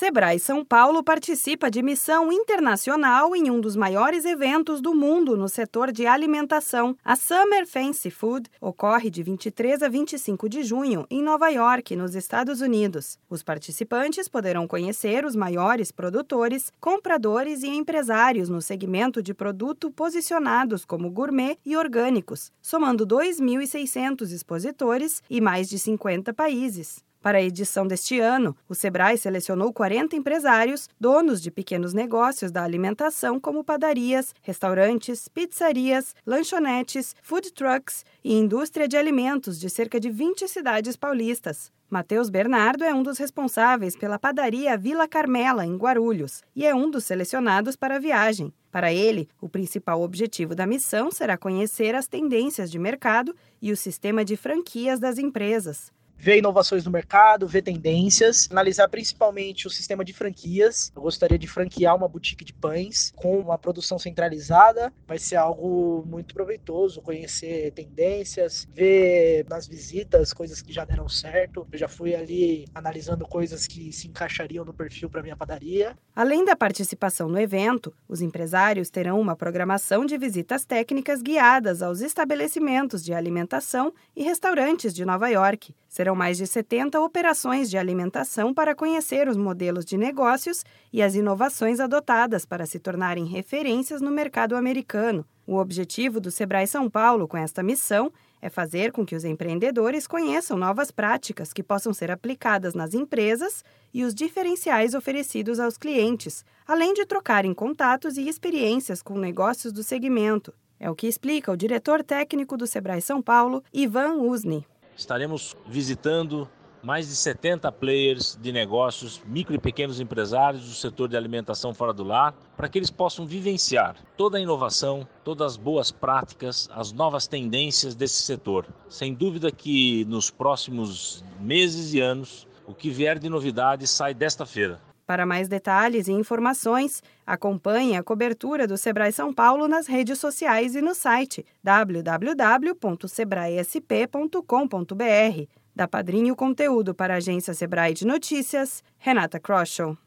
Sebrae São Paulo participa de missão internacional em um dos maiores eventos do mundo no setor de alimentação. A Summer Fancy Food ocorre de 23 a 25 de junho em Nova York, nos Estados Unidos. Os participantes poderão conhecer os maiores produtores, compradores e empresários no segmento de produto posicionados como gourmet e orgânicos, somando 2.600 expositores e mais de 50 países. Para a edição deste ano, o Sebrae selecionou 40 empresários, donos de pequenos negócios da alimentação, como padarias, restaurantes, pizzarias, lanchonetes, food trucks e indústria de alimentos de cerca de 20 cidades paulistas. Matheus Bernardo é um dos responsáveis pela padaria Vila Carmela, em Guarulhos, e é um dos selecionados para a viagem. Para ele, o principal objetivo da missão será conhecer as tendências de mercado e o sistema de franquias das empresas ver inovações no mercado, ver tendências, analisar principalmente o sistema de franquias. Eu gostaria de franquear uma boutique de pães com uma produção centralizada. Vai ser algo muito proveitoso, conhecer tendências, ver nas visitas coisas que já deram certo. Eu já fui ali analisando coisas que se encaixariam no perfil para minha padaria. Além da participação no evento, os empresários terão uma programação de visitas técnicas guiadas aos estabelecimentos de alimentação e restaurantes de Nova York. Serão Serão mais de 70 operações de alimentação para conhecer os modelos de negócios e as inovações adotadas para se tornarem referências no mercado americano. O objetivo do Sebrae São Paulo com esta missão é fazer com que os empreendedores conheçam novas práticas que possam ser aplicadas nas empresas e os diferenciais oferecidos aos clientes, além de trocarem contatos e experiências com negócios do segmento. É o que explica o diretor técnico do Sebrae São Paulo, Ivan Usni. Estaremos visitando mais de 70 players de negócios, micro e pequenos empresários do setor de alimentação fora do lar, para que eles possam vivenciar toda a inovação, todas as boas práticas, as novas tendências desse setor. Sem dúvida que nos próximos meses e anos, o que vier de novidade sai desta feira. Para mais detalhes e informações, acompanhe a cobertura do Sebrae São Paulo nas redes sociais e no site www.sebraesp.com.br. Da Padrinho Conteúdo para a agência Sebrae de Notícias, Renata Kroschel.